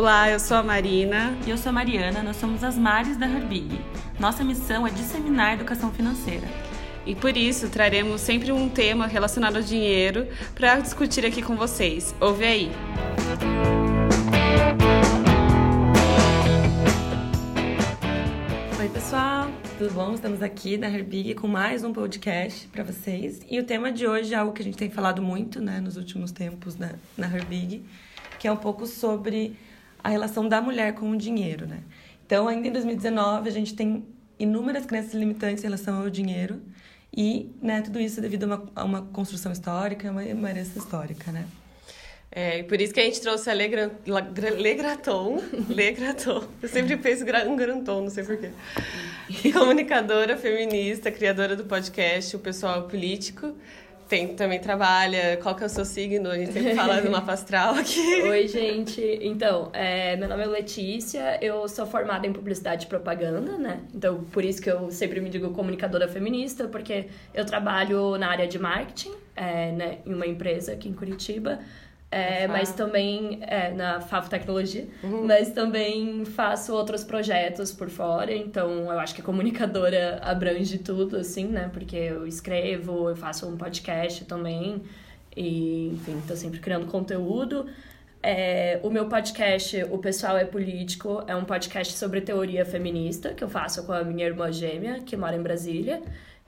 Olá, eu sou a Marina. E eu sou a Mariana, nós somos as Mares da Herbig. Nossa missão é disseminar a educação financeira. E por isso traremos sempre um tema relacionado ao dinheiro para discutir aqui com vocês. Ouve aí! Oi, pessoal, tudo bom? Estamos aqui da Herbig com mais um podcast para vocês. E o tema de hoje é algo que a gente tem falado muito né, nos últimos tempos na, na Herbig, que é um pouco sobre a relação da mulher com o dinheiro, né? Então, ainda em 2019, a gente tem inúmeras crenças limitantes em relação ao dinheiro e, né, tudo isso devido a uma, a uma construção histórica, uma, uma herança histórica, né? É, e por isso que a gente trouxe a Legra, Legraton. Legraton. Eu sempre penso um Granton, não sei porquê. Comunicadora feminista, criadora do podcast O Pessoal Político tem, também trabalha. Qual que é o seu signo? A gente sempre fala do mapa astral aqui. Oi, gente. Então, é, meu nome é Letícia, eu sou formada em publicidade e propaganda, né? Então, por isso que eu sempre me digo comunicadora feminista, porque eu trabalho na área de marketing, é, né, em uma empresa aqui em Curitiba. É, mas também é, na FAF Tecnologia, uhum. mas também faço outros projetos por fora, então eu acho que a comunicadora abrange tudo, assim, né? Porque eu escrevo, eu faço um podcast também, e enfim, tô sempre criando conteúdo. É, o meu podcast, O Pessoal é Político, é um podcast sobre teoria feminista que eu faço com a minha irmã gêmea, que mora em Brasília.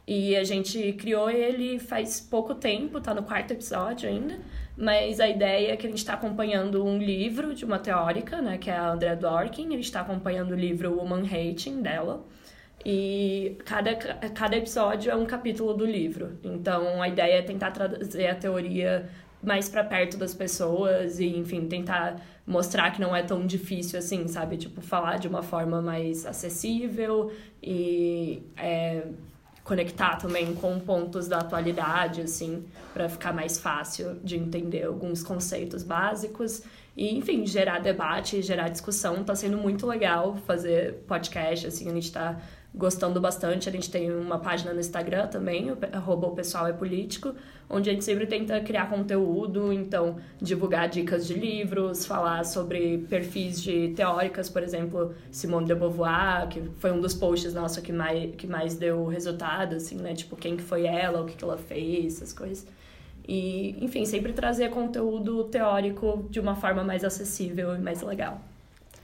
E a gente criou ele faz pouco tempo, tá no quarto episódio ainda. Mas a ideia é que a gente está acompanhando um livro de uma teórica, né, que é a Andrea Dworkin. A gente está acompanhando o livro Woman Hating dela. E cada, cada episódio é um capítulo do livro. Então a ideia é tentar trazer a teoria mais para perto das pessoas e, enfim, tentar mostrar que não é tão difícil assim, sabe? Tipo, falar de uma forma mais acessível e é, conectar também com pontos da atualidade, assim, para ficar mais fácil de entender alguns conceitos básicos. E, enfim, gerar debate, gerar discussão. Tá sendo muito legal fazer podcast, assim, a gente tá gostando bastante. A gente tem uma página no Instagram também, arroba o pessoal é político, onde a gente sempre tenta criar conteúdo, então divulgar dicas de livros, falar sobre perfis de teóricas, por exemplo, Simone de Beauvoir, que foi um dos posts nossos que mais, que mais deu resultado, assim, né? Tipo, quem que foi ela, o que, que ela fez, essas coisas. E, enfim, sempre trazer conteúdo teórico de uma forma mais acessível e mais legal.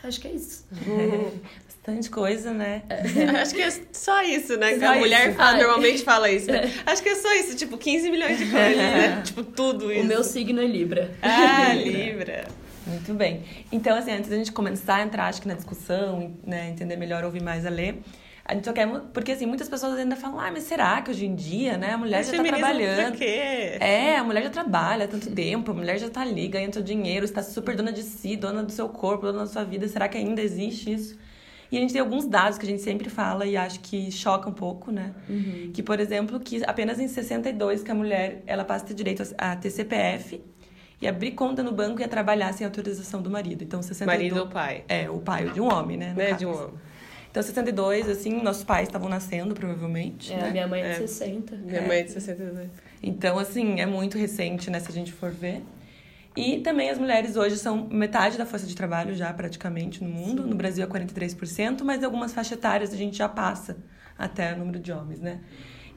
Acho que é isso. Bastante coisa, né? Acho que é só isso, né? Só a mulher fala, normalmente fala isso. Né? Acho que é só isso, tipo, 15 milhões de coisas, né? Tipo, tudo isso. O meu signo é Libra. Ah, Libra. Muito bem. Então, assim, antes da gente começar a entrar, acho que na discussão, né, entender melhor, ouvir mais a ler, a gente só quer. Porque assim, muitas pessoas ainda falam, ah, mas será que hoje em dia, né, a mulher mas já tá trabalhando. Por quê? É, a mulher já trabalha há tanto tempo, a mulher já tá ali, ganhando seu dinheiro, está super dona de si, dona do seu corpo, dona da sua vida. Será que ainda existe isso? E a gente tem alguns dados que a gente sempre fala e acho que choca um pouco, né? Uhum. Que, por exemplo, que apenas em 62 que a mulher ela passa a ter direito a ter CPF e abrir conta no banco e a trabalhar sem autorização do marido. Então, 62... Marido ou pai? É, o pai de um homem, né? É, de um homem. Então, 62, assim, nossos pais estavam nascendo, provavelmente. É, né? minha mãe é de é. 60. Minha é. mãe é de 62. Então, assim, é muito recente, né, se a gente for ver. E também as mulheres hoje são metade da força de trabalho já, praticamente, no mundo. Sim. No Brasil é 43%, mas em algumas faixas etárias a gente já passa até o número de homens, né?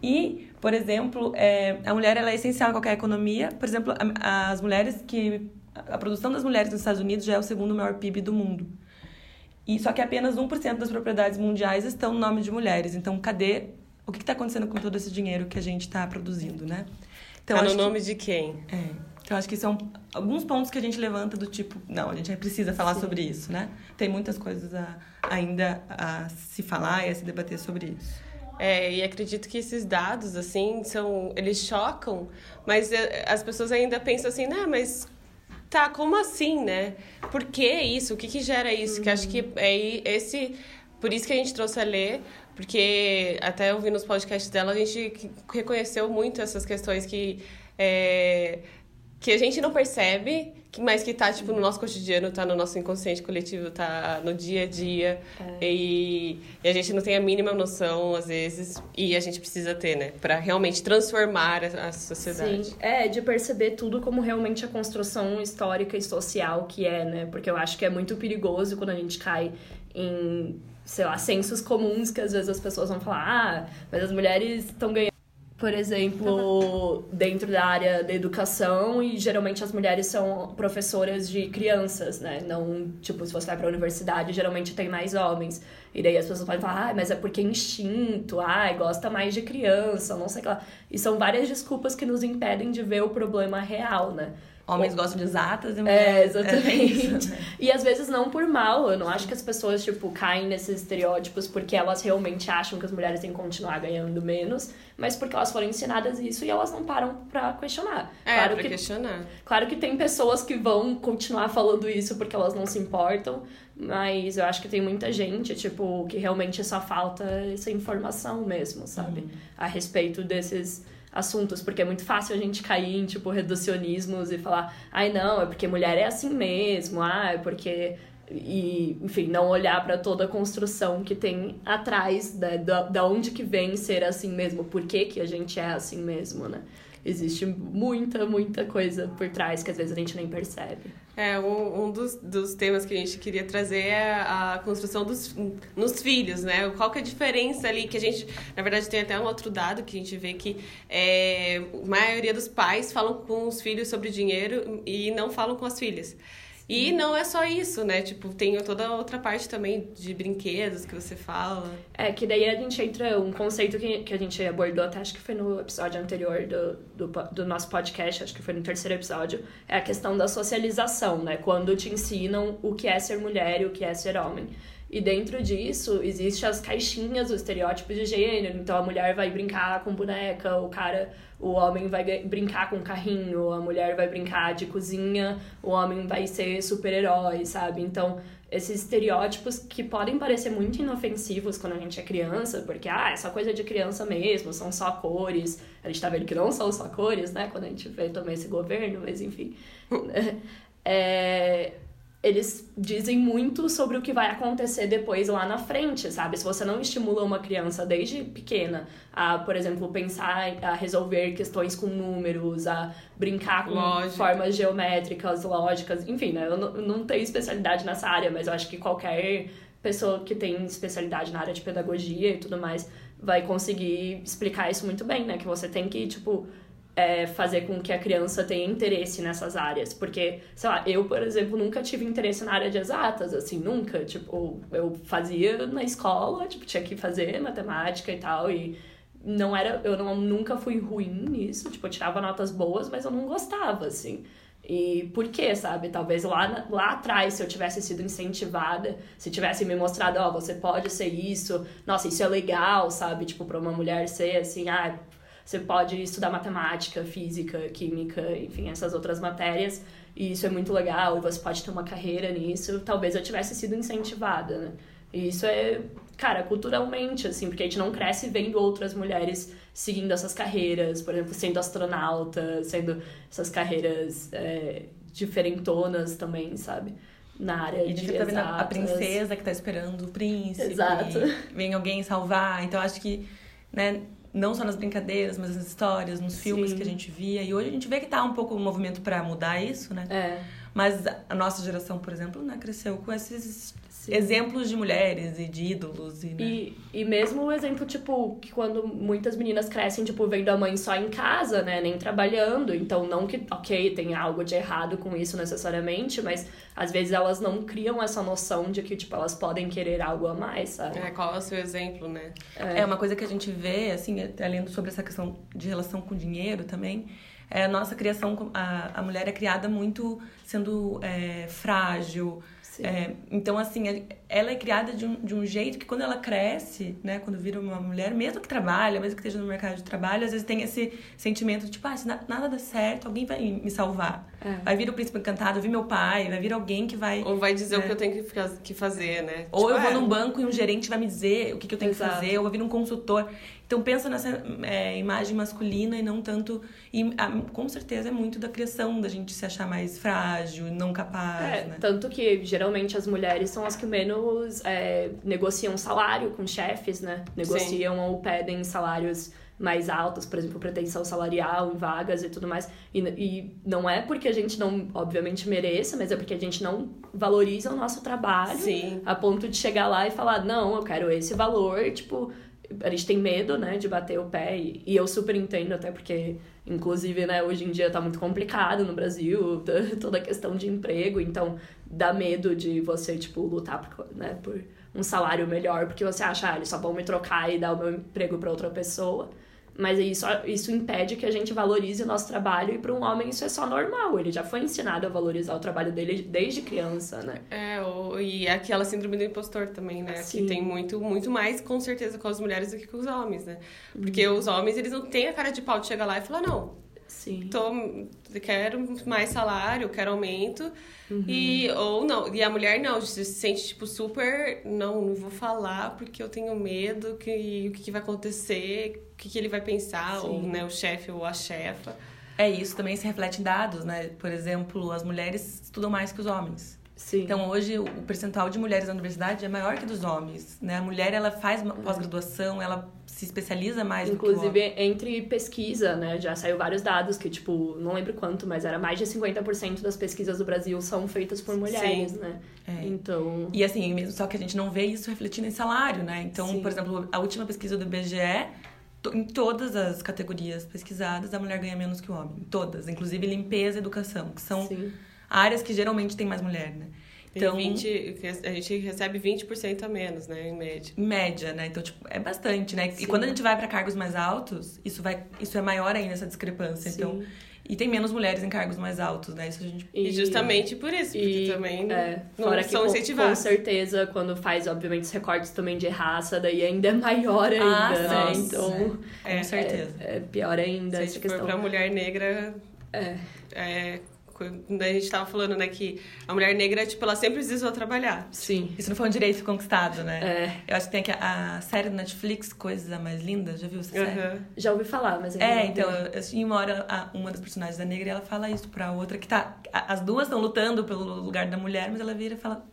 E, por exemplo, é, a mulher ela é essencial em qualquer economia. Por exemplo, a, as mulheres que... A produção das mulheres nos Estados Unidos já é o segundo maior PIB do mundo. E só que apenas 1% das propriedades mundiais estão no nome de mulheres. Então, cadê o que está acontecendo com todo esse dinheiro que a gente está produzindo, né? Então, tá no nome que, de quem? É. Então, acho que são alguns pontos que a gente levanta do tipo, não, a gente precisa falar Sim. sobre isso, né? Tem muitas coisas a, ainda a se falar e a se debater sobre isso. É, e acredito que esses dados, assim, são. Eles chocam, mas eh, as pessoas ainda pensam assim, né, mas tá, como assim, né? Por que isso? O que, que gera isso? Uhum. Que acho que é esse. Por isso que a gente trouxe a ler, porque até ouvindo os podcasts dela, a gente reconheceu muito essas questões que. É, que a gente não percebe, que- mas que tá, tipo, no nosso cotidiano, tá no nosso inconsciente coletivo, tá no dia a dia. E, e a gente não tem a mínima noção, às vezes, e a gente precisa ter, né? Pra realmente transformar a, a sociedade. Sim, é, de perceber tudo como realmente a construção histórica e social que é, né? Porque eu acho que é muito perigoso quando a gente cai em, sei lá, sensos comuns que às vezes as pessoas vão falar, ah, mas as mulheres estão ganhando. Por exemplo, dentro da área da educação, e geralmente as mulheres são professoras de crianças, né? Não, tipo, se você vai pra universidade, geralmente tem mais homens. E daí as pessoas podem falar, ah, mas é porque é instinto, ah, gosta mais de criança, não sei o que lá. E são várias desculpas que nos impedem de ver o problema real, né? Homens gostam de exatas e É, mulheres. exatamente. isso, né? E às vezes não por mal. Eu não acho que as pessoas, tipo, caem nesses estereótipos porque elas realmente acham que as mulheres têm que continuar ganhando menos, mas porque elas foram ensinadas isso e elas não param pra questionar. É, claro, pra que, questionar. claro que tem pessoas que vão continuar falando isso porque elas não se importam, mas eu acho que tem muita gente, tipo, que realmente só falta essa informação mesmo, sabe? A respeito desses assuntos, porque é muito fácil a gente cair em, tipo, reducionismos e falar, ai não, é porque mulher é assim mesmo, ah, é porque e, enfim, não olhar para toda a construção que tem atrás da, da, da onde que vem ser assim mesmo, por que, que a gente é assim mesmo, né? Existe muita, muita coisa por trás que às vezes a gente nem percebe. É, um, um dos, dos temas que a gente queria trazer é a construção dos, nos filhos, né? Qual que é a diferença ali que a gente... Na verdade, tem até um outro dado que a gente vê que é, a maioria dos pais falam com os filhos sobre dinheiro e não falam com as filhas. E não é só isso, né? Tipo, tem toda a outra parte também de brinquedos que você fala. É, que daí a gente entra um conceito que, que a gente abordou até acho que foi no episódio anterior do, do, do nosso podcast, acho que foi no terceiro episódio, é a questão da socialização, né? Quando te ensinam o que é ser mulher e o que é ser homem. E dentro disso, existem as caixinhas, os estereótipos de gênero. Então, a mulher vai brincar com boneca, o cara, o homem vai brincar com carrinho, a mulher vai brincar de cozinha, o homem vai ser super-herói, sabe? Então, esses estereótipos que podem parecer muito inofensivos quando a gente é criança, porque, ah, é só coisa de criança mesmo, são só cores. A gente tá vendo que não são só cores, né? Quando a gente vê também esse governo, mas enfim. é eles dizem muito sobre o que vai acontecer depois lá na frente, sabe? Se você não estimula uma criança desde pequena a, por exemplo, pensar, a resolver questões com números, a brincar com Lógica. formas geométricas, lógicas, enfim, né? Eu não tenho especialidade nessa área, mas eu acho que qualquer pessoa que tem especialidade na área de pedagogia e tudo mais vai conseguir explicar isso muito bem, né? Que você tem que, tipo, é, fazer com que a criança tenha interesse nessas áreas. Porque, sei lá, eu, por exemplo, nunca tive interesse na área de exatas, assim, nunca. Tipo, eu fazia na escola, tipo, tinha que fazer matemática e tal, e não era, eu não, nunca fui ruim nisso, tipo, eu tirava notas boas, mas eu não gostava, assim. E por quê, sabe? Talvez lá, lá atrás, se eu tivesse sido incentivada, se tivesse me mostrado, ó, você pode ser isso, nossa, isso é legal, sabe? Tipo, pra uma mulher ser assim, ah, você pode estudar matemática, física, química, enfim, essas outras matérias, e isso é muito legal, e você pode ter uma carreira nisso. Talvez eu tivesse sido incentivada, né? E isso é, cara, culturalmente, assim, porque a gente não cresce vendo outras mulheres seguindo essas carreiras, por exemplo, sendo astronauta, sendo essas carreiras é, diferentonas também, sabe? Na área E de de tá vendo a princesa que tá esperando o príncipe. Exato. Vem alguém salvar. Então acho que, né, não só nas brincadeiras, mas nas histórias, nos filmes Sim. que a gente via. E hoje a gente vê que tá um pouco um movimento pra mudar isso, né? É, Mas a nossa geração, por exemplo, né, cresceu com esses sim. exemplos de mulheres e de ídolos. E, né? E, e mesmo o exemplo, tipo, que quando muitas meninas crescem, tipo, vendo a mãe só em casa, né? Nem trabalhando. Então, não que, ok, tem algo de errado com isso necessariamente, mas às vezes elas não criam essa noção de que, tipo, elas podem querer algo a mais, sabe? É, qual é o seu exemplo, né? É uma coisa que a gente vê, assim, lendo sobre essa questão de relação com dinheiro também. É a nossa criação, a, a mulher é criada muito sendo é, frágil. É, então, assim, ela é criada de um, de um jeito que quando ela cresce, né, quando vira uma mulher, mesmo que trabalha, mesmo que esteja no mercado de trabalho, às vezes tem esse sentimento de, tipo, ah, se na- nada der certo, alguém vai me salvar. É. Vai vir o príncipe encantado, vai vir meu pai, vai vir alguém que vai. Ou vai dizer É. o que eu tenho que, ficar- que fazer, né? Ou Tipo, eu vou é, num banco e um gerente vai me dizer o que, que eu tenho Exato. que fazer, ou vai vir um consultor. Então pensa nessa é, imagem masculina e não tanto. E a, com certeza é muito da criação, da gente se achar mais frágil, não capaz. É, né? Tanto que geralmente as mulheres são as que menos é, negociam salário com chefes, né? Negociam ou pedem salários mais altos, por exemplo, pretensão salarial em vagas e tudo mais. E, e não é porque a gente não, obviamente, mereça, mas é porque a gente não valoriza o nosso trabalho Sim. a ponto de chegar lá e falar, não, eu quero esse valor, tipo, a gente tem medo, né, de bater o pé, e, e eu super entendo, até porque, inclusive, né, hoje em dia tá muito complicado no Brasil, toda a questão de emprego, então dá medo de você, tipo, lutar por, né, por um salário melhor, porque você acha, ah, eles só vão me trocar e dar o meu emprego para outra pessoa. Mas isso, isso impede que a gente valorize o nosso trabalho e para um homem isso é só normal. Ele já foi ensinado a valorizar o trabalho dele desde criança, né? É, o, e aquela síndrome do impostor também, né? Sim. Que tem muito, muito mais, com certeza, com as mulheres do que com os homens, né? Porque os homens, eles não têm a cara de pau de chegar lá e falar, não, Sim. tô, quero mais salário, quero aumento. E, ou não, e a mulher não, se sente, tipo, super, não, não vou falar porque eu tenho medo que o que, que vai acontecer, o que, que ele vai pensar, ou, né, o chefe ou a chefa. É isso, também se reflete em dados, né? Por exemplo, as mulheres estudam mais que os homens. Sim. Então, hoje, o percentual de mulheres na universidade é maior que dos homens, né? A mulher, ela faz uma pós-graduação, ela se especializa mais. Inclusive, entre pesquisa, né? Já saiu vários dados que, tipo, não lembro quanto, mas era mais de 50% das pesquisas do Brasil são feitas por mulheres, Sim. né? É. Então. E assim, mesmo só que a gente não vê isso refletindo em salário, né? Então, Sim. por exemplo, a última pesquisa do IBGE, em todas as categorias pesquisadas, a mulher ganha menos que o homem. Em todas, inclusive limpeza e educação, que são Sim. áreas que geralmente tem mais mulher, né? Então, 20, a gente recebe 20% a menos, né, em média. Em média, né? Então, tipo, é bastante, né? Sim. E quando a gente vai para cargos mais altos, isso vai isso é maior ainda essa discrepância. Então, e tem menos mulheres em cargos mais altos, né? Isso a gente E, justamente por isso, porque E, também é, não fora que são com, com incentivados. certeza, quando faz, obviamente, os recortes também de raça, daí ainda é maior ainda, Ah, né? sim, Então, É, com certeza. é, é pior ainda Se essa gente for questão. pra mulher negra, É, é, quando a gente tava falando, né, que a mulher negra, tipo, ela sempre precisou trabalhar. sim. Isso não foi um direito conquistado, né? É, Eu acho que tem aqui a, a série do Netflix, Coisas a Mais Linda, já viu essa série? Aham. já ouvi falar, mas ainda É, então, eu assisti uma hora a- uma das personagens da negra e ela fala isso pra outra que tá. a- As duas estão lutando pelo lugar da mulher, mas ela vira e fala.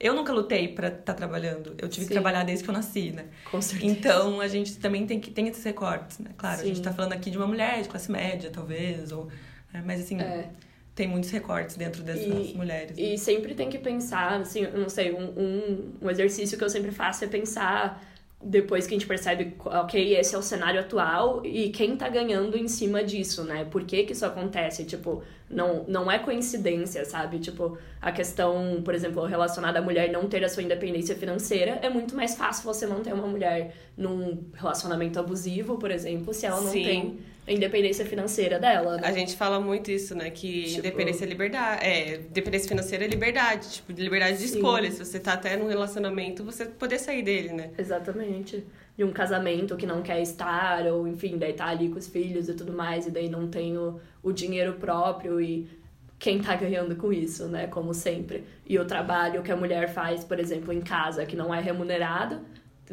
Eu nunca lutei pra estar trabalhando. Eu tive Sim. que trabalhar desde que eu nasci, né? Com certeza. Então a gente também tem que tem esses recortes, né? Claro, a gente Sim. tá falando aqui de uma mulher de classe média, talvez, ou. né? Mas assim, É. tem muitos recortes dentro dessas E- mulheres. né? E sempre tem que pensar, assim, eu não sei, um, um, um exercício que eu sempre faço é pensar, depois que a gente percebe, ok, esse é o cenário atual e quem tá ganhando em cima disso, né? Por que que isso acontece? Tipo, não, não é coincidência, sabe? Tipo, a questão, por exemplo, relacionada à mulher não ter a sua independência financeira, é muito mais fácil você manter uma mulher num relacionamento abusivo, por exemplo, se ela não Sim. tem a independência financeira dela, né? A gente fala muito isso, né? Que Tipo- independência é liberdade. É, dependência financeira é liberdade. Tipo, liberdade de Sim. escolha. Se você tá até num relacionamento, você poder sair dele, né? Exatamente. De um casamento que não quer estar, ou enfim, daí tá ali com os filhos e tudo mais, e daí não tem o, o dinheiro próprio e quem tá ganhando com isso, né? Como sempre. E o trabalho que a mulher faz, por exemplo, em casa, que não é remunerado,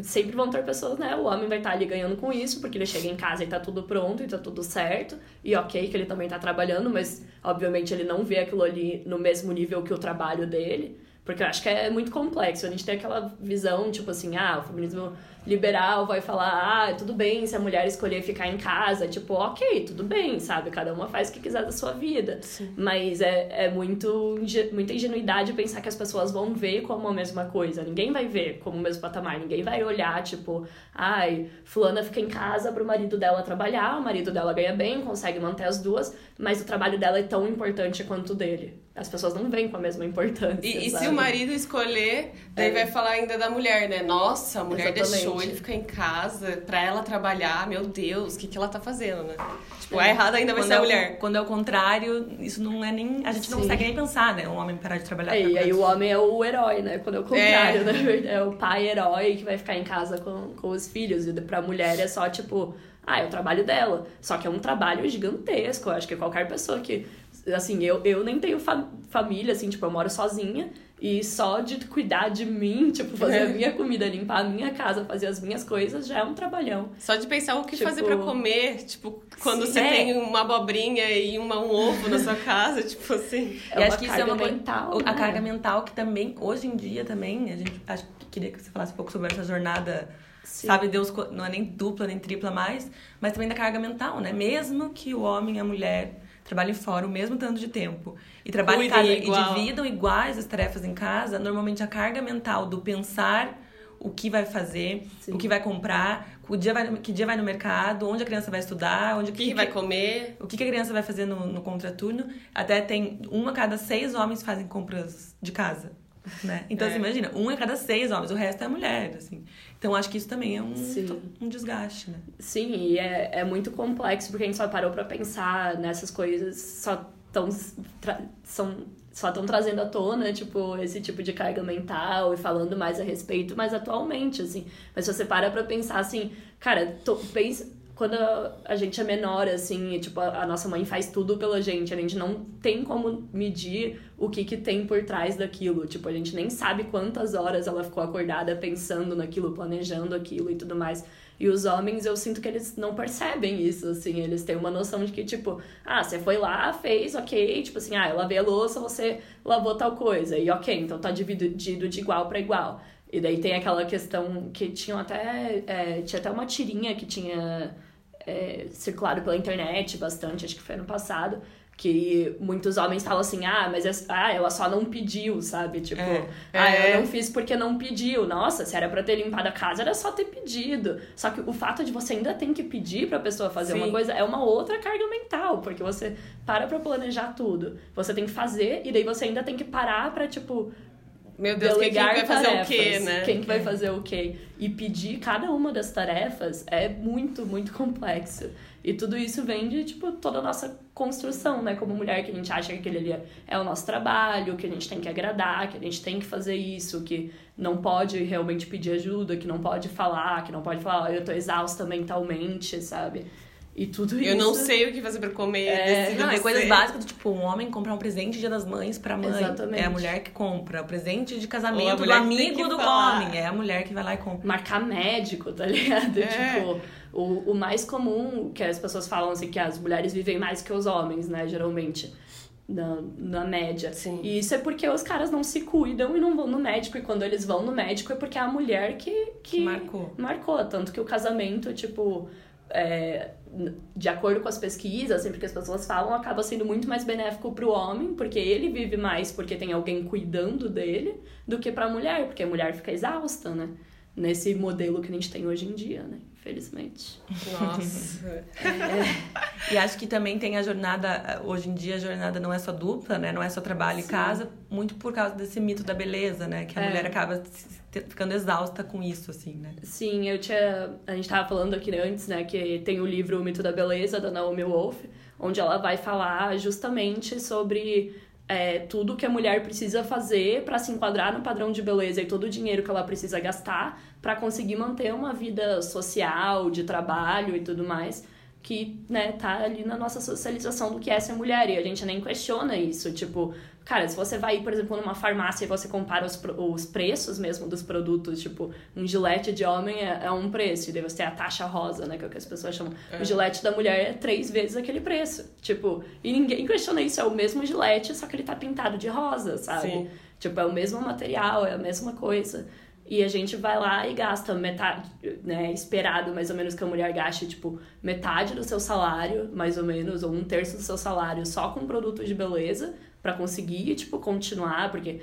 sempre vão ter pessoas, né? O homem vai estar ali ganhando com isso, porque ele chega em casa e tá tudo pronto e tá tudo certo. E ok que ele também tá trabalhando, mas obviamente ele não vê aquilo ali no mesmo nível que o trabalho dele. Porque eu acho que é muito complexo. A gente tem aquela visão, tipo assim, ah, o feminismo liberal vai falar, ah, tudo bem se a mulher escolher ficar em casa. Tipo, ok, tudo bem, sabe? Cada uma faz o que quiser da sua vida. Mas é, é muito, muita ingenuidade pensar que as pessoas vão ver como a mesma coisa. Ninguém vai ver como o mesmo patamar. Ninguém vai olhar, tipo, ai, fulana fica em casa pro marido dela trabalhar, o marido dela ganha bem, consegue manter as duas, mas o trabalho dela é tão importante quanto o dele. As pessoas não veem com a mesma importância. E, e se o marido escolher, daí É. vai falar ainda da mulher, né? Nossa, a mulher Exatamente. deixou ele ficar em casa pra ela trabalhar. Meu Deus, o que, que ela tá fazendo, né? Tipo, É. a errada ainda vai Quando ser é a o- mulher. Quando é o contrário, isso não é nem. A gente não Sim. consegue nem pensar, né? Um homem parar de trabalhar. É, e aí o homem é o herói, né? Quando é o contrário, É. né? É o pai herói que vai ficar em casa com, com os filhos. E pra mulher é só, tipo, ah, é o trabalho dela. Só que é um trabalho gigantesco. Eu acho que qualquer pessoa que assim, eu, eu nem tenho fa família, assim, tipo, eu moro sozinha. E só de cuidar de mim, tipo, fazer a minha comida, limpar a minha casa, fazer as minhas coisas, já é um trabalhão. Só de pensar o que Tipo, fazer pra comer, tipo, quando sim, você é. tem uma abobrinha e uma, um ovo na sua casa, tipo assim. É e acho que isso é carga uma mental, A né? carga mental que também, hoje em dia também, a gente acho que queria que você falasse um pouco sobre essa jornada, Sim. sabe, Deus não é nem dupla nem tripla mais, mas também da carga mental, né? Mesmo que o homem e a mulher trabalhem fora o mesmo tanto de tempo e trabalhem em casa igual. e dividam iguais as tarefas em casa, normalmente a carga mental do pensar o que vai fazer, Sim. o que vai comprar, o dia vai, que dia vai no mercado, onde a criança vai estudar, onde O que, que vai comer? o que que a criança vai fazer no, no contraturno? Até tem uma a cada seis homens fazem compras de casa, né? Então, É. assim, imagina, um a cada seis homens, o resto é mulher, assim. Então, acho que isso também é um, um desgaste, né? Sim, e é, é muito complexo porque a gente só parou pra pensar nessas coisas, só tão, são, só estão trazendo à tona, tipo, esse tipo de carga mental e falando mais a respeito, mas atualmente, assim. Mas se você para pra pensar, assim, cara, tô, pensa, quando a gente é menor, assim, e, tipo, a, nossa mãe faz tudo pela gente, a gente não tem como medir o que que tem por trás daquilo. Tipo, a gente nem sabe quantas horas ela ficou acordada pensando naquilo, planejando aquilo e tudo mais. E os homens, eu sinto que eles não percebem isso, assim. Eles têm uma noção de que, tipo, ah, você foi lá, fez, ok. Tipo assim, ah, eu lavei a louça, você lavou tal coisa. E ok, então tá dividido de igual para igual. E daí tem aquela questão que tinham até... é, tinha até uma tirinha que tinha é, circulado pela internet bastante, acho que foi ano passado, que muitos homens falam assim, ah, mas é- ah, ela só não pediu, sabe? Tipo, É. ah, É. eu não fiz porque não pediu. Nossa, se era pra ter limpado a casa, era só ter pedido. Só que o fato de você ainda ter que pedir pra pessoa fazer Sim. uma coisa é uma outra carga mental, porque você para pra planejar tudo. Você tem que fazer e daí você ainda tem que parar pra, tipo, Meu Deus, quem que delegar vai fazer tarefas. o quê, né? Quem que vai fazer o quê? E pedir cada uma das tarefas é muito, muito complexo. E tudo isso vem de, tipo, toda a nossa construção, né? Como mulher, que a gente acha que aquele ali é- o nosso trabalho, que a gente tem que agradar, que a gente tem que fazer isso, que não pode realmente pedir ajuda, que não pode falar, que não pode falar, "Ó, eu tô exausta mentalmente, sabe? E tudo isso... Eu não sei o que fazer pra comer. É, Não, é coisas básicas do tipo, um homem comprar um presente de dia das mães pra mãe. Exatamente. É a mulher que compra. O presente de casamento do amigo do falar. homem. É a mulher que vai lá e compra. marcar médico, tá ligado? É. Tipo, o, o mais comum que as pessoas falam assim que as mulheres vivem mais que os homens, né, geralmente. Na, na média. Sim. E isso é porque os caras não se cuidam e não vão no médico. E quando eles vão no médico é porque é a mulher que, que Que marcou. marcou. Tanto que o casamento, tipo, é, de acordo com as pesquisas, sempre que as pessoas falam, acaba sendo muito mais benéfico pro homem, porque ele vive mais porque tem alguém cuidando dele, do que pra mulher, porque a mulher fica exausta, né? Nesse modelo que a gente tem hoje em dia, né? Infelizmente. Nossa. E acho que também tem a jornada, hoje em dia a jornada não é só dupla, né? Não é só trabalho e casa, muito por causa desse mito da beleza, né? Que a É. mulher acaba ficando exausta com isso, assim, né? Sim, eu tinha. A gente tava falando aqui antes, né, que tem o livro O Mito da Beleza, da Naomi Wolf, onde ela vai falar justamente sobre é, tudo que a mulher precisa fazer para se enquadrar no padrão de beleza e todo o dinheiro que ela precisa gastar para conseguir manter uma vida social, de trabalho e tudo mais. Que, né, tá ali na nossa socialização do que é ser mulher. E a gente nem questiona isso. Tipo, cara, se você vai, por exemplo, numa farmácia e você compara os, os preços mesmo dos produtos, tipo, um gilete de homem é, é um preço, e daí você tem a taxa rosa, né, que é o que as pessoas chamam. O gilete da mulher é três vezes aquele preço. Tipo, e ninguém questiona isso, é o mesmo gilete, só que ele tá pintado de rosa, sabe? Sim. Tipo, é o mesmo material, é a mesma coisa. E a gente vai lá e gasta metade, né? Esperado mais ou menos que a mulher gaste, tipo, metade do seu salário, mais ou menos, ou um terço do seu salário só com produtos de beleza para conseguir, tipo, continuar, porque,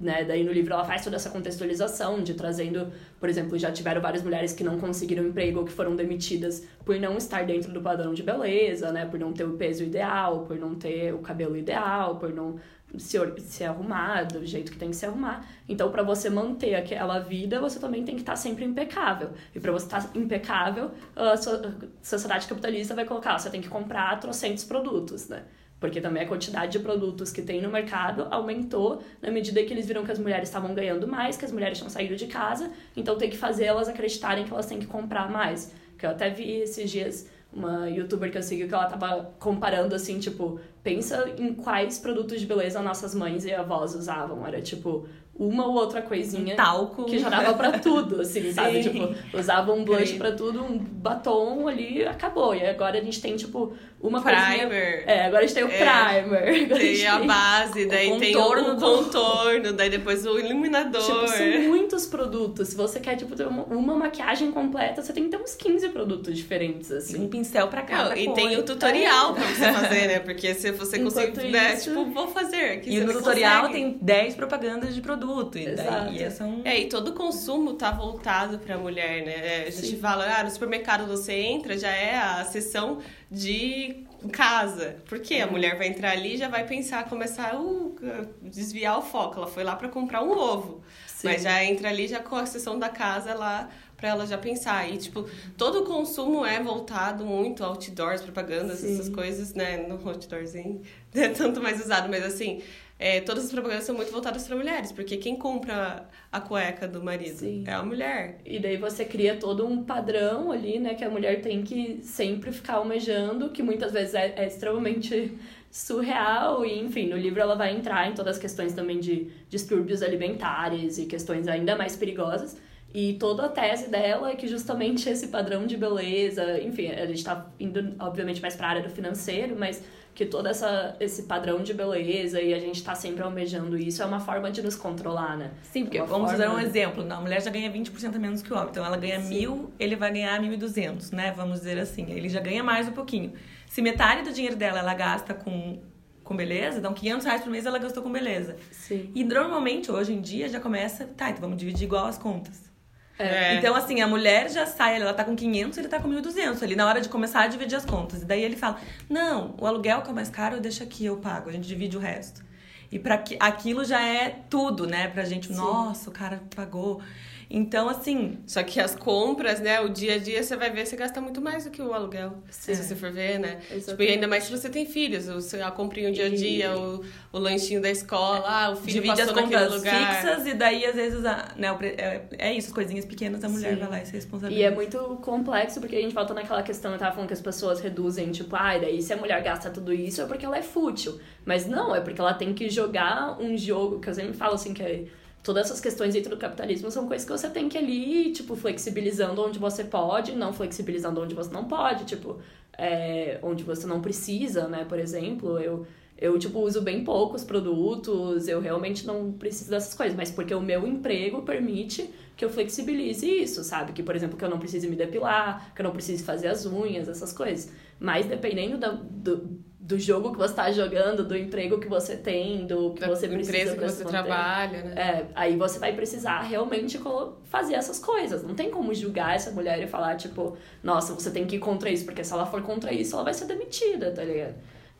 né, daí no livro ela faz toda essa contextualização de trazendo, por exemplo, já tiveram várias mulheres que não conseguiram emprego ou que foram demitidas por não estar dentro do padrão de beleza, né, por não ter o peso ideal, por não ter o cabelo ideal, por não se, se arrumar do jeito que tem que se arrumar. Então, para você manter aquela vida, você também tem que estar sempre impecável. E para você estar impecável, a so- a sociedade capitalista vai colocar, você tem que comprar trocentos produtos, né? Porque também a quantidade de produtos que tem no mercado aumentou na medida que eles viram que as mulheres estavam ganhando mais, que as mulheres tinham saído de casa, então tem que fazer elas acreditarem que elas têm que comprar mais. Que eu até vi esses dias uma youtuber que eu sigo que ela tava comparando assim, tipo, pensa em quais produtos de beleza nossas mães e avós usavam. Era tipo uma ou outra coisinha um talco que já dava pra tudo, assim, sabe? Sim. Tipo, usava um blush pra tudo, um batom ali, acabou. E agora a gente tem, tipo, uma Primer. coisinha... É, agora a gente tem o É. primer. Agora a Tem a base, daí tem o contorno o do- contorno, daí depois o iluminador. Tipo, são muitos produtos. Se você quer, tipo, ter uma, uma maquiagem completa, você tem que ter uns 15 produtos diferentes, E assim. um pincel pra cada Não, e cor. tem o tutorial pra você fazer, né? Porque se você Enquanto conseguir, né? isso- Tipo, vou fazer. Aqui E no tutorial consegue. tem 10 propagandas de produto. E Exato. daí são... É, e todo o consumo tá voltado pra mulher, né? É, A gente Sim. fala, ah, no supermercado você entra, já é a seção de casa. Porque a mulher vai entrar ali e já vai pensar, começar a uh, desviar o foco. Ela foi lá pra comprar um ovo. Sim. Mas já entra ali já com a seção da casa lá pra ela já pensar. E, tipo, todo o consumo é voltado muito a outdoors, propagandas, Sim. essas coisas, né? No outdoorzinho é tanto mais usado, mas assim, é, todas as propagandas são muito voltadas pra mulheres, porque quem compra a cueca do marido Sim. é a mulher. E daí você cria todo um padrão ali, né? Que a mulher tem que sempre ficar almejando, que muitas vezes é, é extremamente surreal. E, enfim, no livro ela vai entrar em todas as questões também de distúrbios alimentares e questões ainda mais perigosas. E toda a tese dela é que justamente esse padrão de beleza, enfim, a gente tá indo, obviamente, mais pra área do financeiro, mas que todo essa, esse padrão de beleza e a gente tá sempre almejando isso é uma forma de nos controlar, né? Sim, porque Uma vamos forma- usar um exemplo. A mulher já ganha 20% a menos que o homem. Então ela ganha Sim. mil, ele vai ganhar 1.200, né? Vamos dizer assim. Ele já ganha mais um pouquinho. Se metade do dinheiro dela ela gasta com, com beleza, então 500 reais por mês ela gastou com beleza. Sim. E normalmente, hoje em dia, já começa... Tá, então vamos dividir igual as contas. É. Então, assim, a mulher já sai, ela tá com 500, ele tá com 1.200 ali, na hora de começar a dividir as contas. E daí ele fala, não, o aluguel que é o mais caro, deixa aqui, eu pago, a gente divide o resto. E para aquilo já é tudo, né? Pra gente, Sim. nossa, o cara pagou. Então, assim, Só que as compras, né, o dia a dia, você vai ver, você gasta muito mais do que o aluguel. Sim. Se você for ver, né? Tipo, Exatamente. e ainda mais se você tem filhos, o a comprinha o dia a E- dia, o, o lanchinho da escola, ah, o filho divide as passou naquele contas lugar. fixas e daí, às vezes, a, né, é, é isso, as coisinhas pequenas, a mulher Sim. vai lá e se responsabiliza. E é muito complexo porque a gente volta naquela questão, eu tava falando que as pessoas reduzem, tipo, ai, daí se a mulher gasta tudo isso é porque ela é fútil. Mas não, é porque ela tem que jogar um jogo, que eu sempre falo assim, que é, todas essas questões dentro do capitalismo são coisas que você tem que ali, tipo, flexibilizando onde você pode, não flexibilizando onde você não pode, tipo, é, onde você não precisa, né, por exemplo, eu... Eu, tipo, uso bem poucos produtos, eu realmente não preciso dessas coisas, mas porque o meu emprego permite que eu flexibilize isso, sabe? Que, por exemplo, que eu não precise me depilar, que eu não precise fazer as unhas, essas coisas. Mas dependendo da- do, do jogo que você tá jogando, do emprego que você tem, do que da você precisa empresa que você manter, trabalha, né? é, aí você vai precisar realmente fazer essas coisas. Não tem como julgar essa mulher e falar, tipo, nossa, você tem que ir contra isso, porque se ela for contra isso, ela vai ser demitida, tá ligado?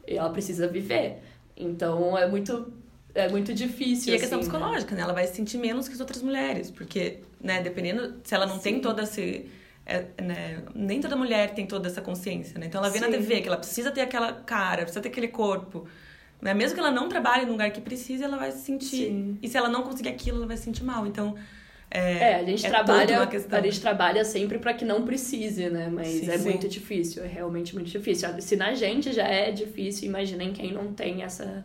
E ela precisa viver. Então é muito, é muito difícil. E a questão assim, né? psicológica, né? Ela vai se sentir menos que as outras mulheres, porque, né, dependendo, se ela não tem Sim. toda esse. É, né, nem toda mulher tem toda essa consciência, né? Então ela vê na Sim. TV que ela precisa ter aquela cara, precisa ter aquele corpo. Né? Mesmo que ela não trabalhe num lugar que precise, ela vai se sentir. Sim. E se ela não conseguir aquilo, ela vai se sentir mal. Então. É, a gente é trabalha, a gente trabalha sempre para que não precise, né? Mas Sim, é sim. muito difícil, é realmente muito difícil. Se na gente já é difícil, imagina em quem não tem essa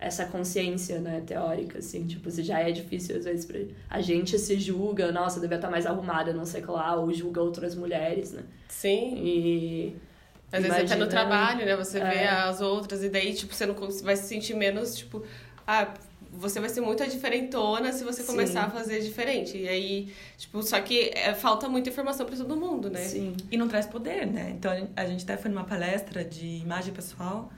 essa consciência, né, teórica, assim, tipo, se já é difícil às vezes pra... a gente se julga, nossa, devia estar mais arrumada, não sei o que lá, ou julga outras mulheres, né? Sim. E Às vezes até no Imagina- trabalho, né? Você vê É. as outras e daí, tipo, você não vai se sentir menos, tipo, ah, você vai ser muito a diferentona se você Sim. começar a fazer diferente. E aí, tipo, só que é, falta muita informação pra todo mundo, né? sim, E não traz poder, né? Então a gente até foi numa palestra de imagem pessoal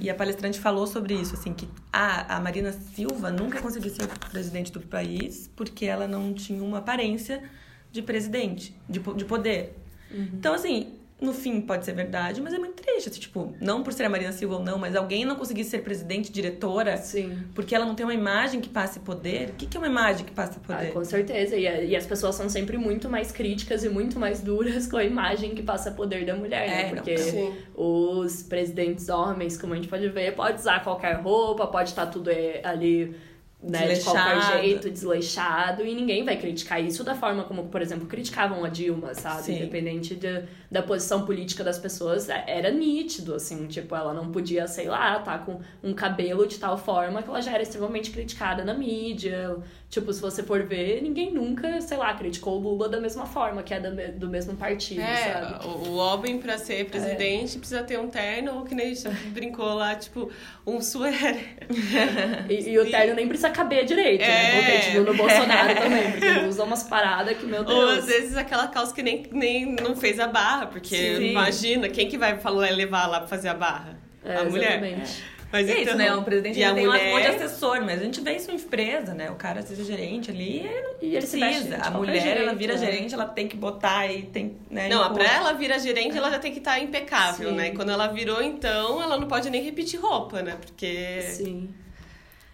e a palestrante falou sobre isso, assim, que ah, a Marina Silva nunca conseguiu ser presidente do país porque ela não tinha uma aparência de presidente, de, po- de poder. Então, assim, no fim pode ser verdade, mas é muito triste. assim, tipo, não por ser a Marina Silva ou não, mas alguém não conseguir ser presidente, diretora, sim. porque ela não tem uma imagem que passe poder. O que, que é uma imagem que passa Ah, poder? com certeza. E, e as pessoas são sempre muito mais críticas e muito mais duras com a imagem que passa poder da mulher, né? É, não, Porque Sim. os presidentes homens, como a gente pode ver, pode usar qualquer roupa, pode estar tudo é, ali né, de qualquer jeito, desleixado, e ninguém vai criticar isso da forma como, por exemplo, criticavam a Dilma, sabe? Sim. Independente de, da posição política das pessoas, é, era nítido, assim, tipo, ela não podia, sei lá, tá com um cabelo de tal forma que ela já era extremamente criticada na mídia. Tipo, se você for ver, ninguém nunca, sei lá, criticou o Lula da mesma forma, que é do mesmo partido, é, sabe? O homem, pra ser presidente, é. precisa ter um terno, ou que nem brincou lá, tipo, um suéter. e, e o terno nem precisa caber direito, né? é. né? Porque viu no Bolsonaro também, porque ele usa umas paradas que, meu Deus. Ou às vezes aquela calça que nem, nem não fez a barra, porque Sim. imagina, quem que vai falar, levar lá pra fazer a barra? É, a mulher. Exatamente. Mas é então, isso, né? O presidente tem mulher... um monte de assessor, mas a gente vê isso em empresa, né? O cara seja gerente ali e ele precisa. A mulher, jeito, ela vira né? gerente, ela tem que botar e tem. Né, não, pra ela virar gerente, ela já tem que estar tá impecável, Sim. né? Quando ela virou, então, ela não pode nem repetir roupa, né? Porque. Sim.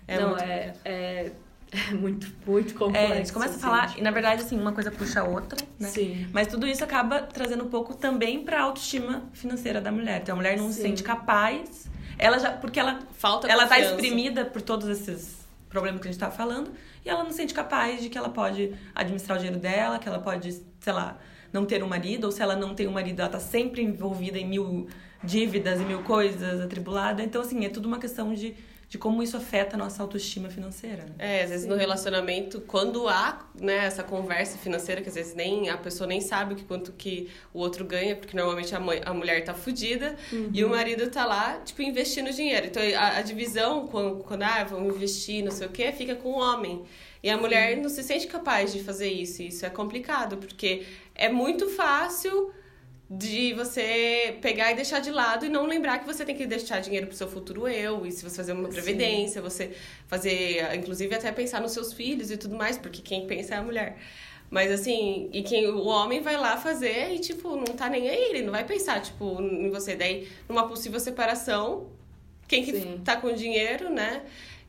É não, muito... é, é, é muito, muito complexo. É, a gente começa assim, a falar, tipo... e na verdade, assim, uma coisa puxa a outra, né? Sim. Mas tudo isso acaba trazendo um pouco também pra autoestima financeira da mulher. Então a mulher não Sim. se sente capaz ela já. Porque ela. Falta Ela tá exprimida por todos esses problemas que a gente tava falando. E ela não se sente capaz de que ela pode administrar o dinheiro dela, que ela pode, sei lá, não ter um marido, ou se ela não tem um marido, ela tá sempre envolvida em mil dívidas e mil coisas, atribulada. Então, assim, é tudo uma questão de de como isso afeta a nossa autoestima financeira. Né? É, às vezes Sim. no relacionamento, quando há né, essa conversa financeira, que às vezes nem a pessoa nem sabe o que, quanto que o outro ganha, porque normalmente a, mãe, a mulher tá fudida uhum. e o marido tá lá, tipo, investindo dinheiro. Então a, a divisão, quando, quando ah, vamos investir, não sei o quê, fica com o homem. E a mulher não se sente capaz de fazer isso. E isso é complicado, porque é muito fácil de você pegar e deixar de lado e não lembrar que você tem que deixar dinheiro pro seu futuro eu, e se você fazer uma previdência, Sim. você fazer, inclusive até pensar nos seus filhos e tudo mais, porque quem pensa é a mulher. Mas assim, e quem o homem vai lá fazer e tipo, não tá nem aí, ele não vai pensar tipo em você daí numa possível separação, quem que Sim. tá com dinheiro, né?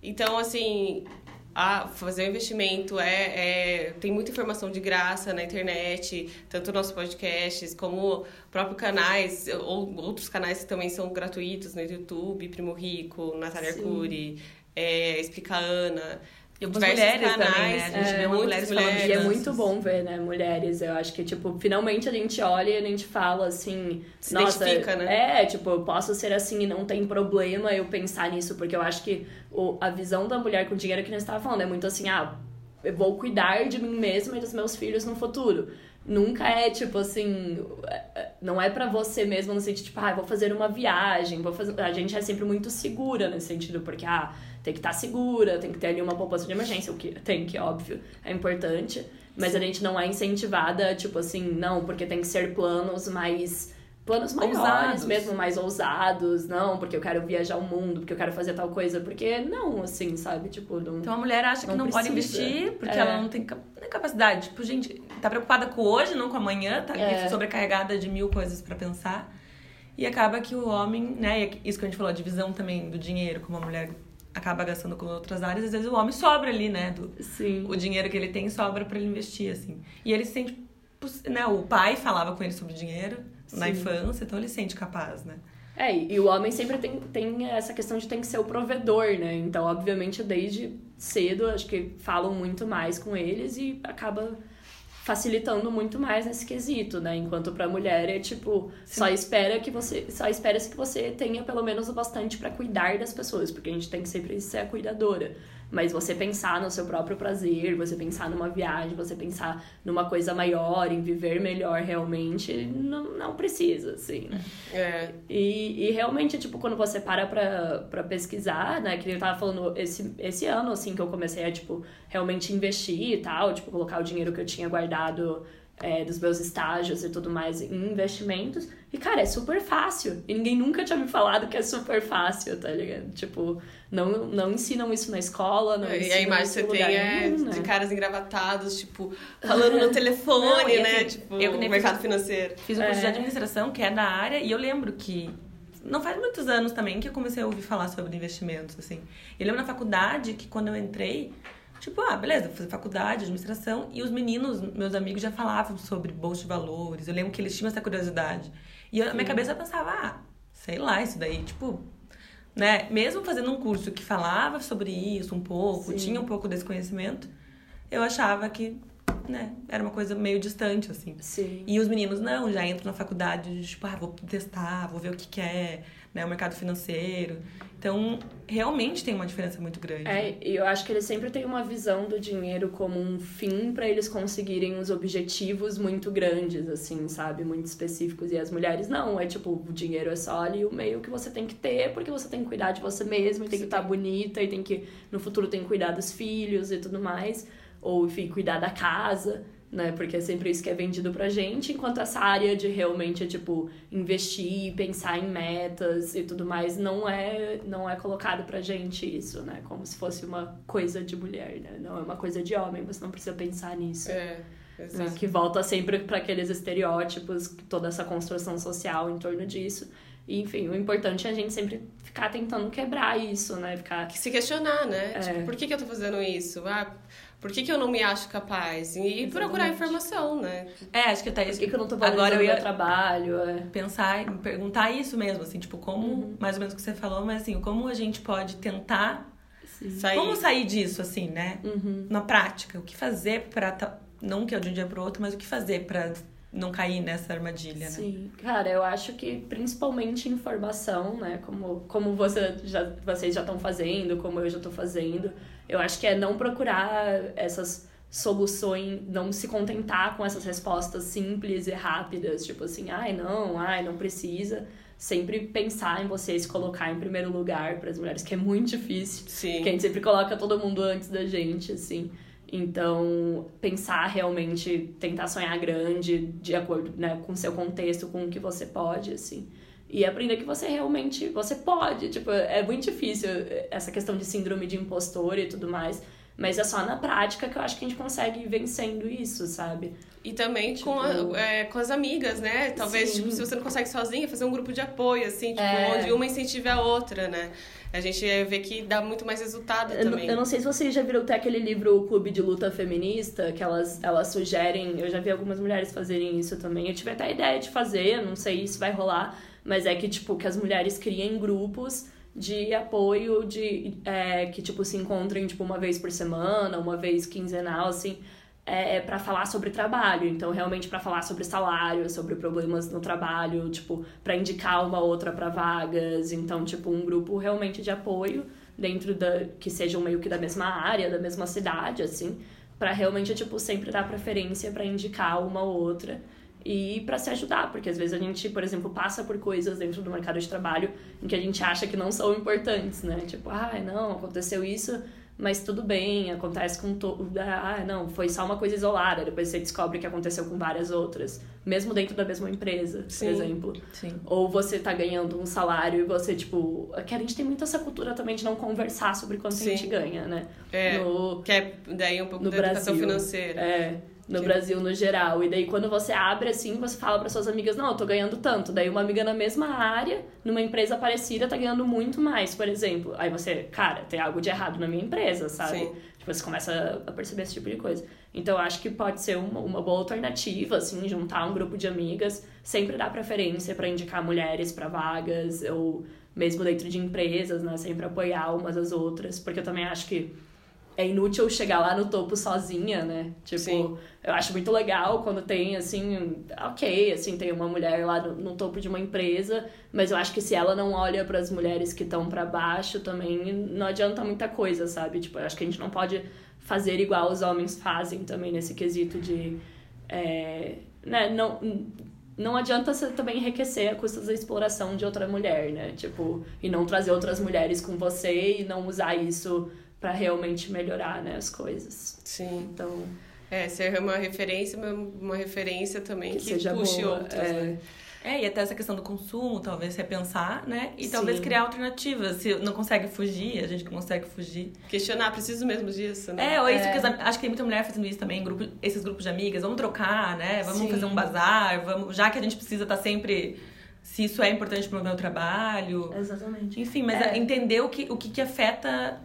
Então, assim, a fazer o investimento é, é, tem muita informação de graça na internet, tanto nossos podcasts como próprios canais, ou outros canais que também são gratuitos no YouTube, Primo Rico, Natália Arcuri, é, Explica Ana. E algumas mulheres canais, também, né? A gente é, vê mulheres, mulheres falando E é muito bom ver, né, mulheres. Eu acho que, tipo, finalmente a gente olha e a gente fala assim... Se nossa, identifica, né? É, tipo, eu posso ser assim e não tem problema eu pensar nisso. Porque eu acho que o, a visão da mulher com dinheiro que nós estava falando é muito assim, ah, eu vou cuidar de mim mesma e dos meus filhos no futuro. Nunca é tipo assim, é, não é para você mesmo no sentido tipo, ah, vou fazer uma viagem, vou fazer, a gente é sempre muito segura nesse sentido, porque ah, tem que estar tá segura, tem que ter ali uma poupança de emergência, o que tem que, óbvio, é importante. Mas a gente não é incentivada, tipo assim, não, porque tem que ser planos mais. Planos maiores ousados. mesmo, mais ousados, não, porque eu quero viajar o mundo, porque eu quero fazer tal coisa, porque não, assim, sabe? Tipo, não, Então a mulher acha que não, pode investir porque é. ela não tem capacidade. Tipo, gente, tá preocupada com hoje, não com amanhã, tá é. sobrecarregada de mil coisas para pensar. E acaba que o homem, né, isso que a gente falou, a divisão também do dinheiro, como a mulher acaba gastando com outras áreas, às vezes o homem sobra ali, né? Do, Sim. O dinheiro que ele tem sobra para ele investir, assim. E ele se sente. Né, o pai falava com ele sobre dinheiro Sim. na infância, então ele se sente capaz, né? É, e o homem sempre tem, tem essa questão de tem que ser o provedor, né? Então, obviamente, desde cedo, acho que falam muito mais com eles e acaba facilitando muito mais nesse quesito, né? Enquanto para mulher é tipo, Sim. só espera que você, só espera-se que você tenha pelo menos o bastante para cuidar das pessoas, porque a gente tem que sempre ser a cuidadora. Mas você pensar no seu próprio prazer, você pensar numa viagem, você pensar numa coisa maior, em viver melhor realmente, não, não precisa, assim, né? É. E, e realmente, tipo, quando você para pra, pra pesquisar, né? Que eu tava falando esse, esse ano, assim, que eu comecei a, tipo, realmente investir e tal, tipo, colocar o dinheiro que eu tinha guardado é, dos meus estágios e tudo mais em investimentos. E, cara, é super fácil. E ninguém nunca tinha me falado que é super fácil, tá ligado? Tipo, não, não ensinam isso na escola, não E a imagem que você tem é nenhum, né? de caras engravatados, tipo, falando no telefone, não, né? Assim, tipo, eu, no mercado fiz, financeiro. Fiz um curso é. de administração, que é da área, e eu lembro que não faz muitos anos também que eu comecei a ouvir falar sobre investimentos, assim. Eu lembro na faculdade que quando eu entrei, Tipo, ah, beleza, vou fazer faculdade, administração. E os meninos, meus amigos, já falavam sobre bolsa de valores. Eu lembro que eles tinham essa curiosidade. E na minha cabeça pensava, ah, sei lá, isso daí, tipo, né? Mesmo fazendo um curso que falava sobre isso um pouco, Sim. tinha um pouco desse conhecimento, eu achava que, né, era uma coisa meio distante, assim. Sim. E os meninos não, já entram na faculdade, tipo, ah, vou testar, vou ver o que, que é, né, o mercado financeiro. Então, realmente tem uma diferença muito grande. É, e eu acho que eles sempre têm uma visão do dinheiro como um fim para eles conseguirem uns objetivos muito grandes, assim, sabe? Muito específicos. E as mulheres não, é tipo, o dinheiro é só ali o meio que você tem que ter, porque você tem que cuidar de você mesma, e tem que estar bonita, e tem que, no futuro, tem que cuidar dos filhos e tudo mais. Ou, enfim, cuidar da casa né? Porque é sempre isso que é vendido pra gente, enquanto essa área de realmente, tipo, investir, pensar em metas e tudo mais, não é, não é colocado pra gente isso, né? Como se fosse uma coisa de mulher, né? Não é uma coisa de homem, você não precisa pensar nisso. É, né? Que volta sempre para aqueles estereótipos, toda essa construção social em torno disso. E, enfim, o importante é a gente sempre ficar tentando quebrar isso, né? Ficar se questionar, né? É. Tipo, por que, que eu tô fazendo isso? Ah, por que, que eu não me acho capaz? E procurar informação, né? É, acho que até Por isso. que, que eu não tô valorizando Agora eu meu ia trabalho? É. pensar em perguntar isso mesmo, assim, tipo, como, Uhum. mais ou menos o que você falou, mas assim, como a gente pode tentar. Sair. Como sair disso, assim, né? Uhum. Na prática, o que fazer pra. ta- Não que é de um dia pro outro, mas o que fazer pra não cair nessa armadilha, né? Sim, cara, eu acho que principalmente informação, né? Como, como você já, vocês já estão fazendo, como eu já estou fazendo, eu acho que é não procurar essas soluções, não se contentar com essas respostas simples e rápidas, tipo assim, ai não, ai não precisa. Sempre pensar em você, se colocar em primeiro lugar para as mulheres, que é muito difícil. Sim. Porque a gente sempre coloca todo mundo antes da gente, assim. Então, pensar realmente, tentar sonhar grande, de acordo né, com o seu contexto, com o que você pode, assim. E aprender que você realmente, você pode. Tipo, é muito difícil essa questão de síndrome de impostor e tudo mais. Mas é só na prática que eu acho que a gente consegue ir vencendo isso, sabe? E também com, Tipo- a- é, com as amigas, né? Talvez, Sim. tipo, se você não consegue sozinha, fazer um grupo de apoio, assim, tipo, É. onde uma incentive a outra, né? A gente vê que dá muito mais resultado Eu, não- também. eu não sei se vocês já viram até aquele livro O Clube de Luta Feminista, que elas, elas sugerem. Eu já vi algumas mulheres fazerem isso também. Eu tive até a ideia de fazer, não sei se vai rolar, mas é que, tipo, que as mulheres criem grupos de apoio de é, que tipo se encontrem tipo uma vez por semana uma vez quinzenal assim é, para falar sobre trabalho. Então realmente para falar sobre salário sobre problemas no trabalho tipo para indicar uma outra para vagas. Então tipo um grupo realmente de apoio dentro da que sejam meio que da mesma área da mesma cidade assim para realmente tipo sempre dar preferência para indicar uma ou outra e para se ajudar, porque às vezes a gente, por exemplo, passa por coisas dentro do mercado de trabalho em que a gente acha que não são importantes, né? Tipo, ah, não, aconteceu isso, mas tudo bem, acontece com todo. Ah, não, foi só uma coisa isolada, depois você descobre que aconteceu com várias outras, mesmo dentro da mesma empresa, Sim. por exemplo. Sim. Ou você tá ganhando um salário e você, tipo. Que a gente tem muito essa cultura também de não conversar sobre quanto Sim. a gente ganha, né? É, No, que é daí um pouco no da educação Brasil. financeira. É, no Que- Brasil no geral. E daí quando você abre assim, você fala para suas amigas, não, eu tô ganhando tanto. Daí uma amiga na mesma área, numa empresa parecida, tá ganhando muito mais, por exemplo. Aí você, cara, tem algo de errado na minha empresa, sabe? Sim. Tipo, você começa a perceber esse tipo de coisa. Então, eu acho que pode ser uma, uma boa alternativa, assim, juntar um grupo de amigas, sempre dar preferência para indicar mulheres para vagas, ou mesmo dentro de empresas, né? Sempre apoiar umas às outras, porque eu também acho que é inútil chegar lá no topo sozinha, né? Tipo, Sim. eu acho muito legal quando tem, assim, ok, assim, tem uma mulher lá no, no topo de uma empresa, mas eu acho que se ela não olha para as mulheres que estão para baixo também, não adianta muita coisa, sabe? Tipo, eu acho que a gente não pode fazer igual os homens fazem também nesse quesito de. É, né, não. Não adianta você também enriquecer a custa da exploração de outra mulher, né? Tipo, e não trazer outras mulheres com você e não usar isso para realmente melhorar, né, as coisas. Sim. Então, É, ser uma referência, uma, uma referência também que, que, seja puxe boa. outras, é, né? É, e até essa questão do consumo, talvez repensar, né? E Sim. talvez criar alternativas. Se não consegue fugir, a gente consegue fugir. Questionar, preciso mesmo disso, né? É, ou isso É. que as, acho que tem muita mulher fazendo isso também, grupo, esses grupos de amigas, vamos trocar, né? Vamos Sim. fazer um bazar, vamos, já que a gente precisa estar sempre. Se isso é importante para o meu trabalho. Exatamente. Enfim, mas É. entender o que, o que, que afeta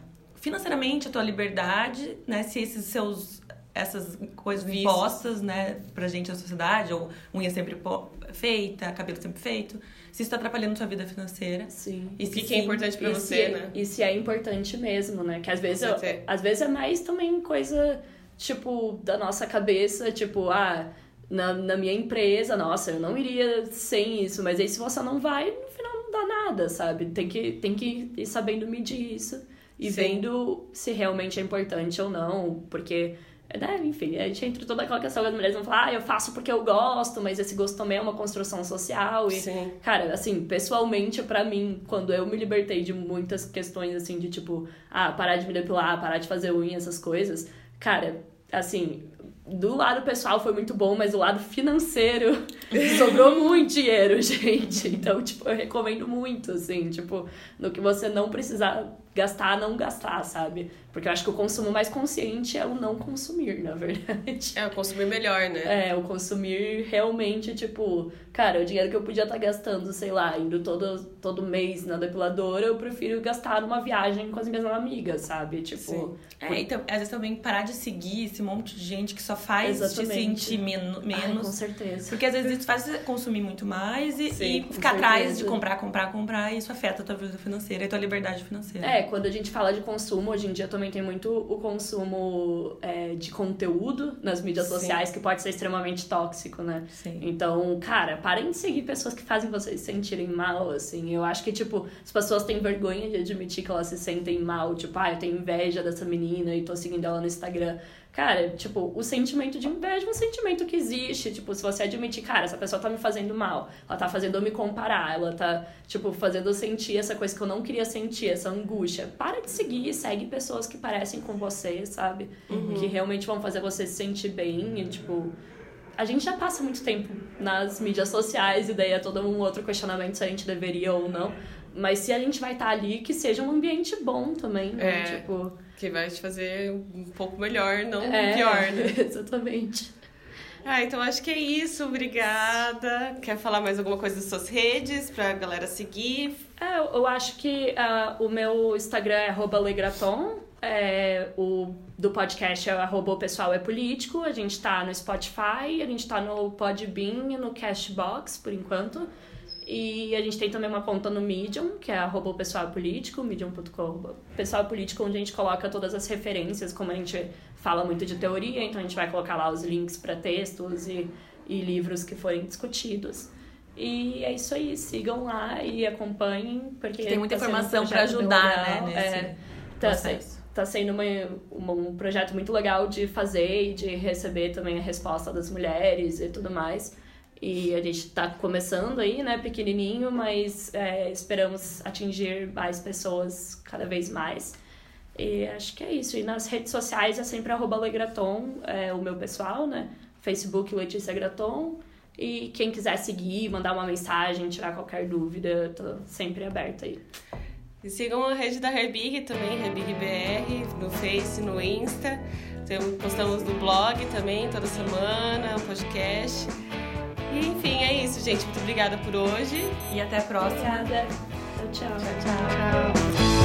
financeiramente a tua liberdade, né? Se esses seus essas coisas Vícios. impostas, né, pra gente na sociedade, ou unha sempre feita, cabelo sempre feito, se isso tá atrapalhando sua vida financeira. Sim. E O que, se que é importante pra e você, se, né? E se é importante mesmo, né? Que às vezes, eu- às vezes é mais também coisa, tipo, da nossa cabeça, tipo, ah, na, na minha empresa, nossa, eu não iria sem isso, mas aí se você não vai, no final não dá nada, sabe? Tem que, tem que ir sabendo medir isso e Sim. vendo se realmente é importante ou não, porque. Né, enfim, a gente entra toda aquela questão que as mulheres vão falar, ah, eu faço porque eu gosto, mas esse gosto também é uma construção social. E, Sim. Cara, assim, pessoalmente, pra mim, quando eu me libertei de muitas questões, assim, de tipo, ah, parar de me depilar, parar de fazer unha, essas coisas, cara, assim, do lado pessoal foi muito bom, mas do lado financeiro sobrou muito dinheiro, gente. Então, tipo, eu recomendo muito, assim, tipo, no que você não precisar gastar, não gastar, sabe? Porque eu acho que o consumo mais consciente é o não consumir, na verdade. É, consumir melhor, né? É, o consumir realmente, tipo, cara, o dinheiro que eu podia estar gastando, sei lá, indo todo, todo mês na depiladora, eu prefiro gastar numa viagem com as minhas amigas, sabe? Tipo, Sim. É, então, às vezes também parar de seguir esse monte de gente que só faz Exatamente. te sentir men ai, menos. com certeza. Porque às vezes isso faz você consumir muito mais e, Sim, e ficar atrás de comprar, comprar, comprar, e isso afeta a tua vida financeira e a tua liberdade financeira. É, quando a gente fala de consumo, hoje em dia também tem muito o consumo é, de conteúdo nas mídias Sim. sociais, que pode ser extremamente tóxico, né? Sim. Então, cara, parem de seguir pessoas que fazem vocês se sentirem mal, assim. Eu acho que, tipo, as pessoas têm vergonha de admitir que elas se sentem mal. Tipo, ah, eu tenho inveja dessa menina e tô seguindo ela no Instagram. Cara, tipo, o sentimento de inveja é um sentimento que existe. Tipo, se você admitir, cara, essa pessoa tá me fazendo mal, ela tá fazendo eu me comparar, ela tá, tipo, fazendo eu sentir essa coisa que eu não queria sentir, essa angústia. Para de seguir, segue pessoas que parecem com você, sabe? Que realmente vão fazer você se sentir bem e, tipo, a gente já passa muito tempo nas mídias sociais e daí é todo um outro questionamento se a gente deveria ou não. Mas se a gente vai estar ali, que seja um ambiente bom também, né? É. Tipo, Que vai te fazer um pouco melhor, não é, pior, né? Exatamente. Ah, então acho que é isso. Obrigada. Quer falar mais alguma coisa das suas redes pra galera seguir? É, eu acho que ah, o meu Instagram é legraton, é, o do podcast é arroba o pessoal é político, a gente tá no Spotify, a gente tá no Podbean e no Cashbox, por enquanto. E a gente tem também uma conta no Medium, que é arroba pessoal político, medium.com, pessoal político, onde a gente coloca todas as referências, como a gente fala muito de teoria, então a gente vai colocar lá os links para textos e, e livros que forem discutidos. E é isso aí, sigam lá e acompanhem, porque Tem muita tá um informação projeto bem ajudar, legal. né, nesse É, tá, tá sendo uma, uma- um projeto muito legal de fazer e de receber também a resposta das mulheres e tudo mais. E a gente tá começando aí, né, pequenininho, mas é, esperamos atingir mais pessoas cada vez mais. E acho que é isso. E nas redes sociais é sempre Legraton, é o meu pessoal, né? Facebook Letícia Graton. E quem quiser seguir, mandar uma mensagem, tirar qualquer dúvida, tô sempre aberta aí. E sigam a rede da Herbig também, Herbig BR, no Face, no Insta. Tem- Postamos no blog também toda semana, o podcast. E enfim, é isso, gente. Muito obrigada por hoje. E até a próxima. Obrigada. Tchau, tchau. Tchau. Tchau.